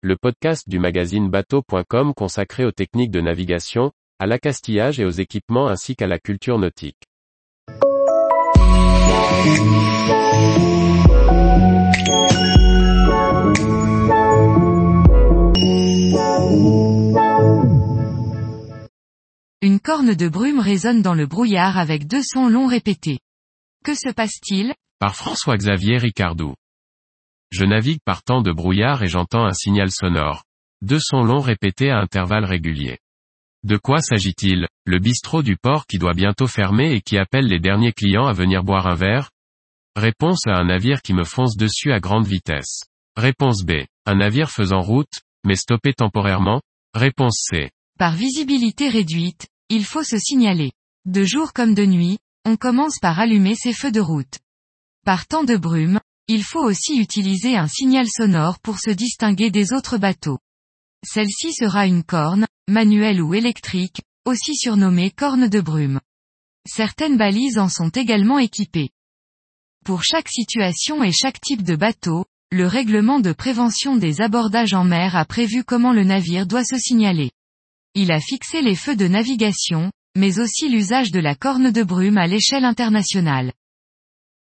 le podcast du magazine bateau.com consacré aux techniques de navigation, à l'accastillage et aux équipements ainsi qu'à la culture nautique. Une corne de brume résonne dans le brouillard avec deux sons longs répétés. Que se passe-t-il? Par François-Xavier Ricardou. Je navigue par temps de brouillard et j'entends un signal sonore. Deux sons longs répétés à intervalles réguliers. De quoi s'agit-il? Le bistrot du port qui doit bientôt fermer et qui appelle les derniers clients à venir boire un verre? Réponse à un navire qui me fonce dessus à grande vitesse. Réponse B. Un navire faisant route, mais stoppé temporairement? Réponse C. Par visibilité réduite, il faut se signaler. De jour comme de nuit, on commence par allumer ses feux de route. Par temps de brume, il faut aussi utiliser un signal sonore pour se distinguer des autres bateaux. Celle-ci sera une corne, manuelle ou électrique, aussi surnommée corne de brume. Certaines balises en sont également équipées. Pour chaque situation et chaque type de bateau, le règlement de prévention des abordages en mer a prévu comment le navire doit se signaler. Il a fixé les feux de navigation, mais aussi l'usage de la corne de brume à l'échelle internationale.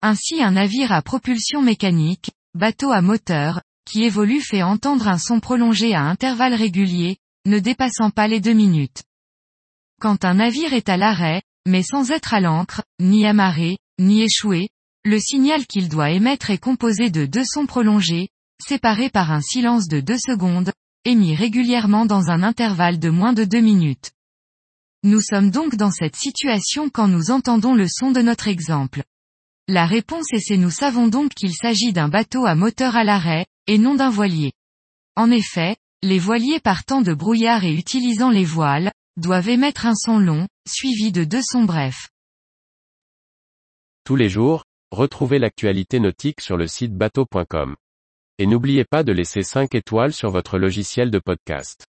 Ainsi un navire à propulsion mécanique, bateau à moteur, qui évolue fait entendre un son prolongé à intervalles réguliers, ne dépassant pas les deux minutes. Quand un navire est à l'arrêt, mais sans être à l'ancre, ni amarré, ni échoué, le signal qu'il doit émettre est composé de deux sons prolongés, séparés par un silence de deux secondes, émis régulièrement dans un intervalle de moins de deux minutes. Nous sommes donc dans cette situation quand nous entendons le son de notre exemple. La réponse est c'est nous savons donc qu'il s'agit d'un bateau à moteur à l'arrêt, et non d'un voilier. En effet, les voiliers partant de brouillard et utilisant les voiles, doivent émettre un son long, suivi de deux sons brefs. Tous les jours, retrouvez l'actualité nautique sur le site bateau.com. Et n'oubliez pas de laisser 5 étoiles sur votre logiciel de podcast.